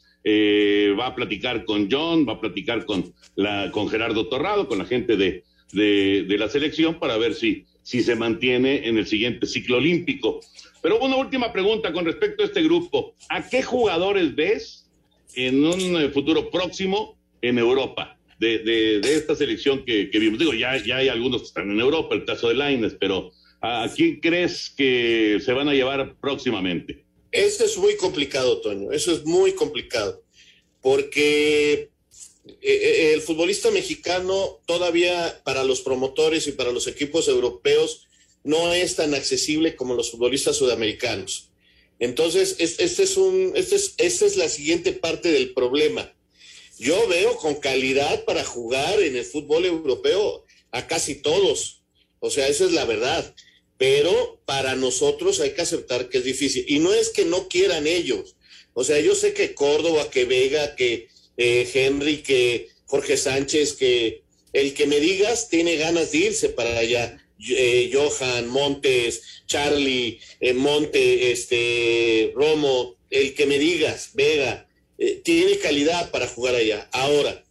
va a platicar con John, va a platicar con, la, con Gerardo Torrado, con la gente de, de, de la selección para ver si, si se mantiene en el siguiente ciclo olímpico. Pero una última pregunta con respecto a este grupo. ¿A qué jugadores ves en un eh, futuro próximo en Europa de, esta selección que, que, vimos? Digo, ya, ya hay algunos que están en Europa, el caso de Laines, pero ¿a quién crees que se van a llevar próximamente? Eso es muy complicado, Toño. Eso es muy complicado. Porque eh, eh, el futbolista mexicano todavía para los promotores y para los equipos europeos no es tan accesible como los futbolistas sudamericanos. Entonces, este es un, este es, esta es la siguiente parte del problema. Yo veo con calidad para jugar en el fútbol europeo a casi todos. O sea, esa es la verdad. Pero para nosotros hay que aceptar que es difícil. Y no es que no quieran ellos. O sea, yo sé que Córdoba, que Vega, que eh, Henry, que Jorge Sánchez, que el que me digas tiene ganas de irse para allá eh, Johan, Montes, Charlie, eh, Monte, este, Romo, el que me digas, Vega, eh, tiene calidad para jugar allá. Ahora,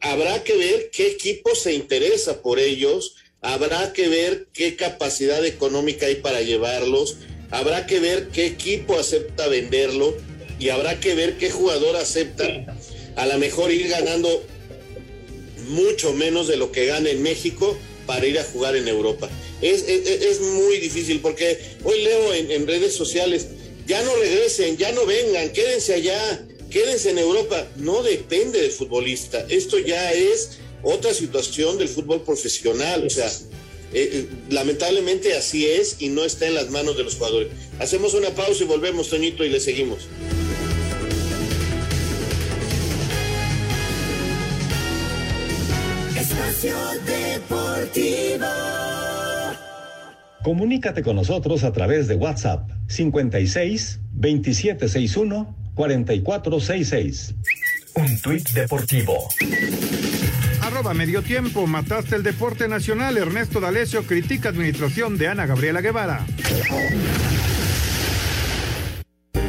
habrá que ver qué equipo se interesa por ellos, habrá que ver qué capacidad económica hay para llevarlos, habrá que ver qué equipo acepta venderlo y habrá que ver qué jugador acepta a lo mejor ir ganando mucho menos de lo que gana en México para ir a jugar en Europa. Es, es, muy difícil porque hoy leo en, redes sociales, ya no regresen, ya no vengan, quédense allá, quédense en Europa. No depende del futbolista, esto ya es otra situación del fútbol profesional, o sea, eh, eh, lamentablemente así es y no está en las manos de los jugadores. Hacemos una pausa y volvemos, Toñito, y le seguimos. Deportivo. Comunícate con nosotros a través de WhatsApp 56 2761 4466. Un tuit deportivo. Arroba medio tiempo, mataste el deporte nacional. Ernesto D'Alessio critica administración de Ana Gabriela Guevara.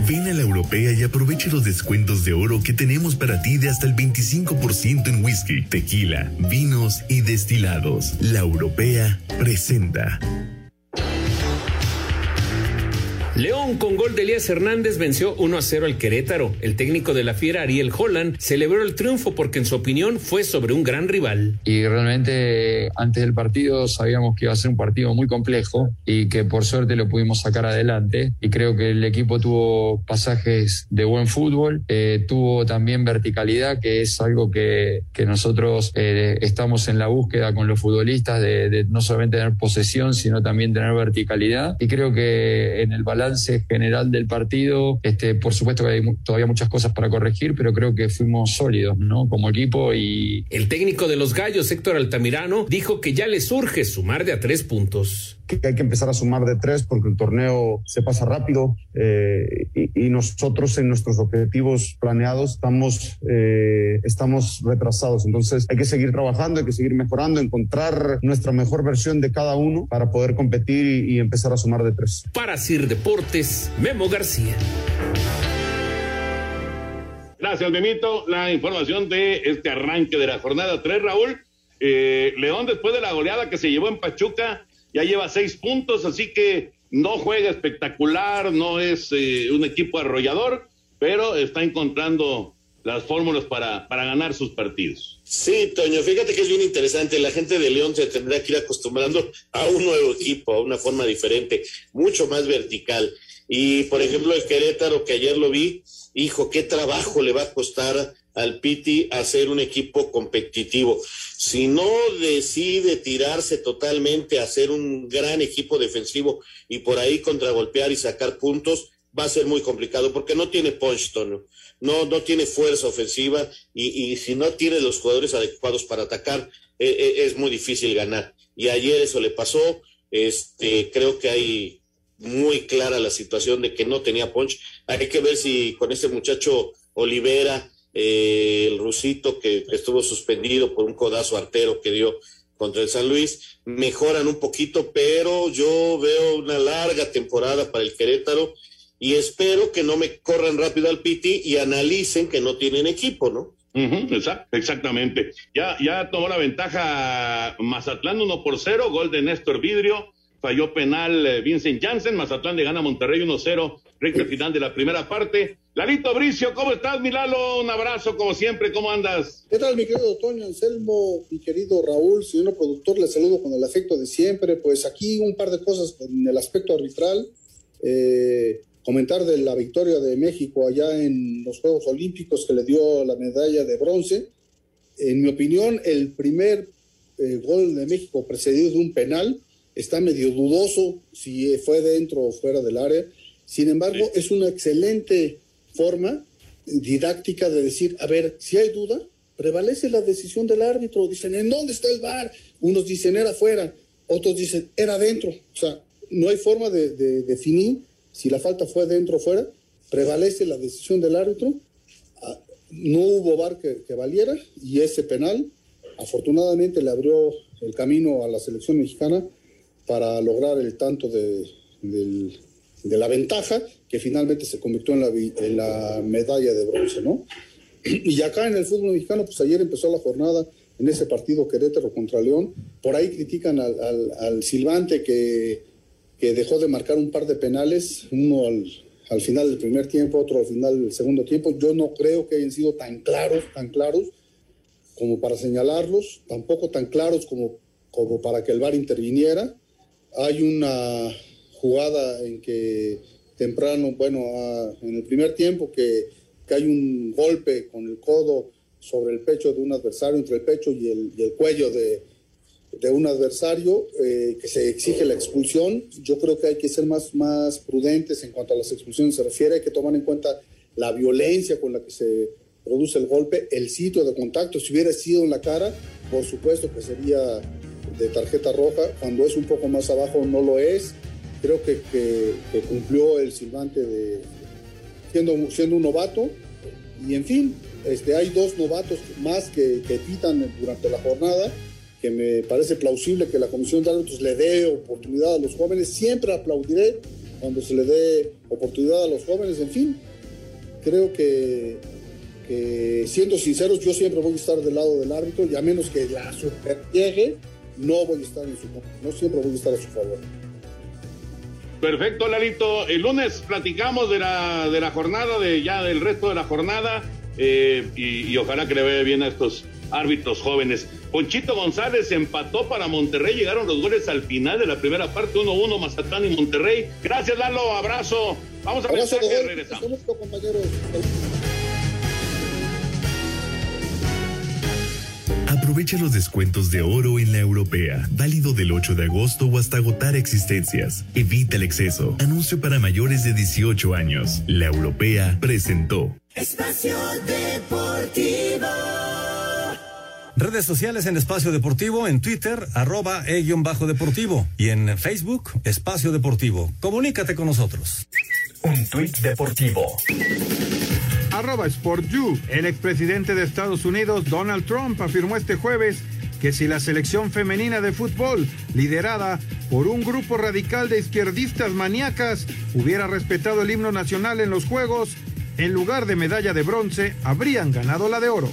Ven a la europea y aproveche los descuentos de oro que tenemos para ti de hasta el 25% en whisky, tequila, vinos y destilados. La europea presenta. León con gol de Elías Hernández venció 1 a 0 al Querétaro. El técnico de la Fiera, Ariel Holland, celebró el triunfo porque en su opinión fue sobre un gran rival. Y realmente antes del partido sabíamos que iba a ser un partido muy complejo y que por suerte lo pudimos sacar adelante. Y creo que el equipo tuvo pasajes de buen fútbol, eh, tuvo también verticalidad, que es algo que, que nosotros eh, estamos en la búsqueda con los futbolistas de, no solamente tener posesión, sino también tener verticalidad. Y creo que en el balance general del partido. Este, por supuesto que hay todavía muchas cosas para corregir, pero creo que fuimos sólidos, ¿no? Como equipo y. El técnico de los Gallos, Héctor Altamirano, dijo que ya le surge sumar de a tres puntos que hay que empezar a sumar de tres porque el torneo se pasa rápido eh, y, y, nosotros en nuestros objetivos planeados estamos, eh, estamos retrasados. Entonces hay que seguir trabajando, hay que seguir mejorando, encontrar nuestra mejor versión de cada uno para poder competir y, y empezar a sumar de tres. Para Sir Deportes, Memo García. Gracias, Memito. La información de este arranque de la jornada 3, Raúl. Eh, León, después de la goleada que se llevó en Pachuca, ya lleva seis puntos, así que no juega espectacular, no es eh, un equipo arrollador, pero está encontrando las fórmulas para, para ganar sus partidos. Sí, Toño, fíjate que es bien interesante. La gente de León se tendrá que ir acostumbrando a un nuevo equipo, a una forma diferente, mucho más vertical. Y por ejemplo, el Querétaro, que ayer lo vi, hijo, qué trabajo le va a costar al Piti hacer un equipo competitivo. Si no decide tirarse totalmente a hacer un gran equipo defensivo y por ahí contragolpear y sacar puntos, va a ser muy complicado porque no tiene punch, Tono. No, no tiene fuerza ofensiva y, y si no tiene los jugadores adecuados para atacar, eh, eh, es muy difícil ganar. Y ayer eso le pasó. Este, creo que hay muy clara la situación de que no tenía punch. Hay que ver si con este muchacho Olivera eh, el rusito que, estuvo suspendido por un codazo artero que dio contra el San Luis, mejoran un poquito, pero yo veo una larga temporada para el Querétaro y espero que no me corran rápido al Piti y analicen que no tienen equipo, ¿no? Exactamente. Ya, ya tomó la ventaja Mazatlán 1 por 0, gol de Néstor Vidrio, falló penal eh, Vincent Janssen, Mazatlán le gana a Monterrey 1-0, recta final de la primera parte. Lalito Bricio, ¿cómo estás, mi Lalo? Un abrazo como siempre, ¿cómo andas? ¿Qué tal, mi querido Toño Anselmo, mi querido Raúl, señor productor? Les saludo con el afecto de siempre. Pues aquí un par de cosas en el aspecto arbitral. Eh, comentar de la victoria de México allá en los Juegos Olímpicos que le dio la medalla de bronce. En mi opinión, el primer eh, gol de México precedido de un penal está medio dudoso si fue dentro o fuera del área. Sin embargo, es una excelente forma didáctica de decir, a ver, si hay duda, prevalece la decisión del árbitro. Dicen, ¿en dónde está el bar? Unos dicen, era afuera, otros dicen, era adentro. O sea, no hay forma de, de definir si la falta fue dentro o fuera. Prevalece la decisión del árbitro. Ah, No hubo bar que, que valiera y ese penal, afortunadamente, le abrió el camino a la selección mexicana para lograr el tanto de, del- de la ventaja que finalmente se convirtió en la, medalla de bronce, ¿no? Y acá en el fútbol mexicano, pues ayer empezó la jornada en ese partido Querétaro contra León. Por ahí critican al, Silvante que, que dejó de marcar un par de penales, uno al, al final del primer tiempo, otro al final del segundo tiempo. Yo no creo que hayan sido tan claros, tan claros como para señalarlos, tampoco tan claros como, como para que el VAR interviniera. Hay una jugada en que temprano, bueno, ah, en el primer tiempo que, que hay un golpe con el codo sobre el pecho de un adversario, entre el pecho y el, y el cuello de, de un adversario, eh, que se exige la expulsión. Yo creo que hay que ser más, más prudentes en cuanto a las expulsiones se refiere, hay que tomar en cuenta la violencia con la que se produce el golpe, el sitio de contacto, si hubiera sido en la cara, por supuesto que sería de tarjeta roja, cuando es un poco más abajo no lo es, creo que, cumplió el silbante de siendo, siendo un novato, y en fin, este, hay dos novatos más que, que pitan durante la jornada, que me parece plausible que la comisión de árbitros le dé oportunidad a los jóvenes, siempre aplaudiré cuando se le dé oportunidad a los jóvenes, en fin, creo que, siendo sinceros, yo siempre voy a estar del lado del árbitro y a menos que la super llegue, no voy a estar en su no siempre voy a estar a su favor. Perfecto, Lalito. El lunes platicamos de la, de la jornada, de ya del resto de la jornada, eh, y, y ojalá que le vaya bien a estos árbitros jóvenes. Ponchito González empató para Monterrey, llegaron los goles al final de la primera parte, 1-1 Mazatlán y Monterrey. Gracias, Lalo, abrazo. Vamos a Abrazo, mensaje, regresamos. Aprovecha los descuentos de oro en la europea, válido del 8 de agosto o hasta agotar existencias. Evita el exceso. Anuncio para mayores de 18 años. La europea presentó. Espacio Deportivo. Redes sociales en Espacio Deportivo, en Twitter, arroba e-bajo deportivo y en Facebook, Espacio Deportivo. Comunícate con nosotros. Un tuit deportivo. El expresidente de Estados Unidos, Donald Trump, afirmó este jueves que si la selección femenina de fútbol, liderada por un grupo radical de izquierdistas maníacas, hubiera respetado el himno nacional en los Juegos, en lugar de medalla de bronce, habrían ganado la de oro.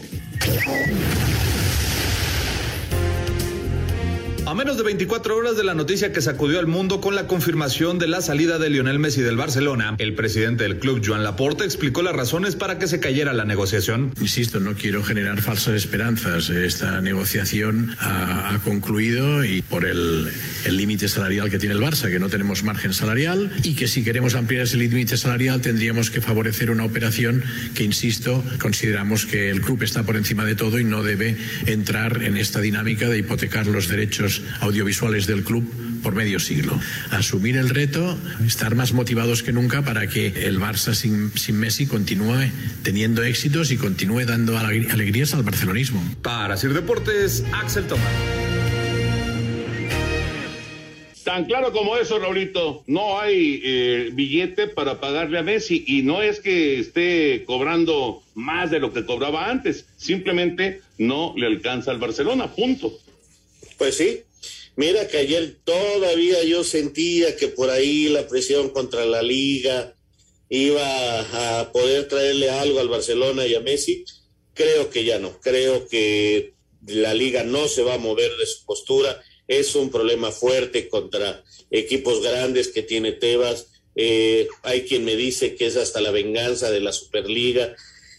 A menos de 24 horas de la noticia que sacudió al mundo con la confirmación de la salida de Lionel Messi del Barcelona, el presidente del club, Joan Laporta, explicó las razones para que se cayera la negociación. Insisto, no quiero generar falsas esperanzas. Esta negociación ha, ha concluido y por el límite salarial que tiene el Barça, que no tenemos margen salarial y que si queremos ampliar ese límite salarial tendríamos que favorecer una operación que, insisto, consideramos que el club está por encima de todo y no debe entrar en esta dinámica de hipotecar los derechos audiovisuales del club por medio siglo. Asumir el reto, estar más motivados que nunca para que el Barça sin, sin Messi continúe teniendo éxitos y continúe dando alegr- alegrías al barcelonismo. Para Sir Deportes, Axel Tomás. Tan claro como eso, Raulito, no hay eh, billete para pagarle a Messi y no es que esté cobrando más de lo que cobraba antes, simplemente no le alcanza al Barcelona, punto. Pues sí, mira que ayer todavía yo sentía que por ahí la presión contra la liga iba a poder traerle algo al Barcelona y a Messi, creo que ya no, creo que la liga no se va a mover de su postura es un problema fuerte contra equipos grandes que tiene Tebas. Eh, hay quien me dice que es hasta la venganza de la Superliga.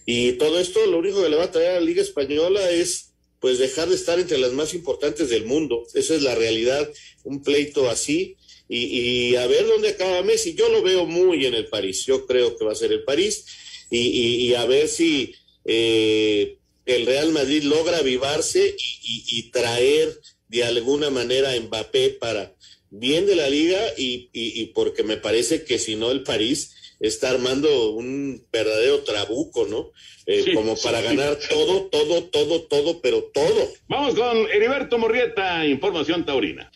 Y todo esto lo único que le va a traer a la Liga Española es pues dejar de estar entre las más importantes del mundo. Esa es la realidad, un pleito así. Y, a ver dónde acaba Messi. Yo lo veo muy en el París. Yo creo que va a ser el París. Y, a ver si eh, el Real Madrid logra avivarse y traer de alguna manera Mbappé para bien de la liga y, porque me parece que si no el París está armando un verdadero trabuco, ¿no? Eh, como para ganar todo, todo, todo, todo, pero todo. Vamos con Heriberto Morrieta, Información Taurina.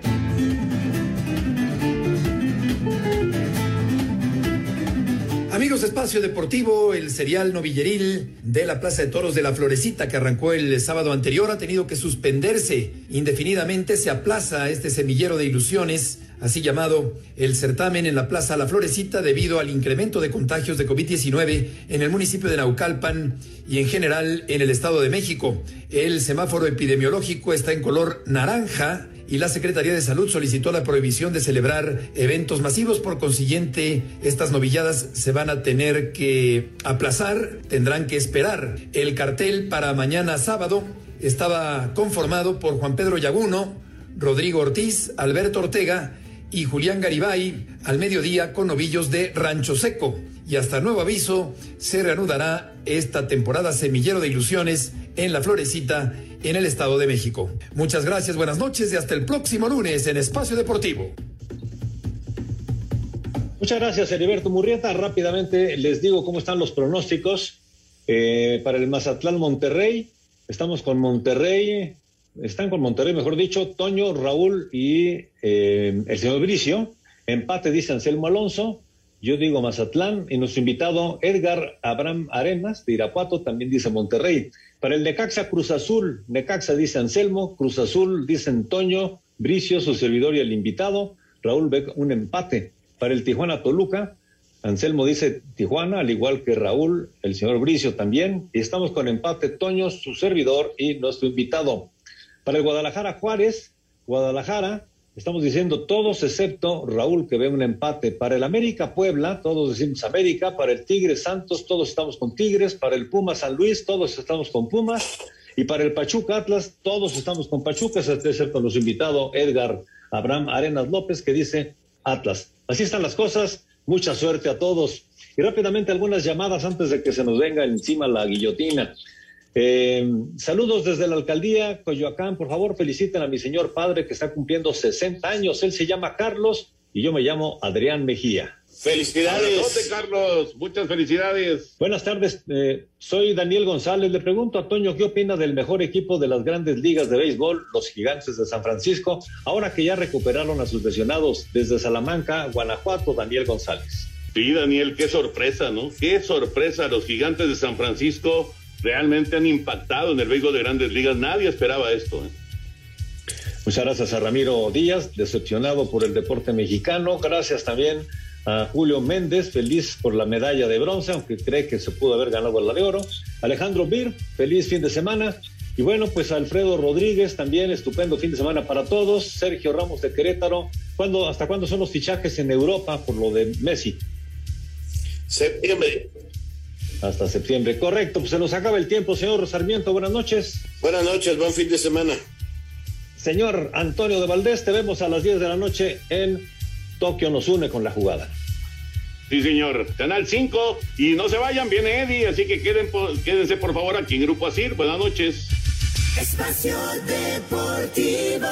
Amigos de Espacio Deportivo, el serial novilleril de la Plaza de Toros de la Florecita que arrancó el sábado anterior ha tenido que suspenderse indefinidamente. Se aplaza este semillero de ilusiones, así llamado el certamen en la Plaza La Florecita debido al incremento de contagios de COVID-19 en el municipio de Naucalpan y en general en el Estado de México. El semáforo epidemiológico está en color naranja y la Secretaría de Salud solicitó la prohibición de celebrar eventos masivos. Por consiguiente, estas novilladas se van a tener que aplazar, tendrán que esperar. El cartel para mañana sábado estaba conformado por Juan Pedro Yaguno, Rodrigo Ortiz, Alberto Ortega y Julián Garibay al mediodía con novillos de Rancho Seco. Y hasta nuevo aviso, se reanudará esta temporada Semillero de Ilusiones en La Florecita en el Estado de México. Muchas gracias, buenas noches y hasta el próximo lunes en Espacio Deportivo. Muchas gracias, Heriberto Murrieta. Rápidamente les digo cómo están los pronósticos eh, para el Mazatlán Monterrey. Estamos con Monterrey, están con Monterrey, mejor dicho, Toño, Raúl y eh, el señor Bricio. Empate, dice Anselmo Alonso. Yo digo Mazatlán y nuestro invitado Edgar Abraham Arenas de Irapuato también dice Monterrey. Para el Necaxa Cruz Azul, Necaxa dice Anselmo, Cruz Azul dice Antonio, Bricio, su servidor y el invitado. Raúl ve un empate. Para el Tijuana Toluca, Anselmo dice Tijuana, al igual que Raúl, el señor Bricio también. Y estamos con empate Toño, su servidor y nuestro invitado. Para el Guadalajara Juárez, Guadalajara, Estamos diciendo todos excepto Raúl que ve un empate. Para el América Puebla, todos decimos América. Para el Tigre Santos, todos estamos con Tigres. Para el Puma San Luis, todos estamos con Pumas. Y para el Pachuca Atlas, todos estamos con Pachuca, excepto los invitados Edgar Abraham Arenas López que dice Atlas. Así están las cosas. Mucha suerte a todos. Y rápidamente algunas llamadas antes de que se nos venga encima la guillotina. Eh, saludos desde la alcaldía Coyoacán. Por favor, feliciten a mi señor padre que está cumpliendo 60 años. Él se llama Carlos y yo me llamo Adrián Mejía. Felicidades. Carlos. Muchas felicidades. Buenas tardes. Eh, soy Daniel González. Le pregunto a Toño qué opina del mejor equipo de las grandes ligas de béisbol, los Gigantes de San Francisco, ahora que ya recuperaron a sus lesionados desde Salamanca, Guanajuato, Daniel González. Sí, Daniel, qué sorpresa, ¿no? Qué sorpresa los Gigantes de San Francisco realmente han impactado en el béisbol de grandes ligas. Nadie esperaba esto. ¿eh? Muchas gracias a Ramiro Díaz, decepcionado por el deporte mexicano. Gracias también a Julio Méndez, feliz por la medalla de bronce, aunque cree que se pudo haber ganado la de oro. Alejandro Bir, feliz fin de semana. Y bueno, pues Alfredo Rodríguez también, estupendo fin de semana para todos. Sergio Ramos de Querétaro. ¿Cuándo, ¿Hasta cuándo son los fichajes en Europa por lo de Messi? Septiembre. Hasta septiembre. Correcto, pues se nos acaba el tiempo, señor Sarmiento. Buenas noches. Buenas noches, buen fin de semana. Señor Antonio de Valdés, te vemos a las 10 de la noche en Tokio nos une con la jugada. Sí, señor. Canal 5. Y no se vayan, viene Eddie, así que queden, quédense por favor aquí en Grupo Asir. Buenas noches. Espacio Deportivo.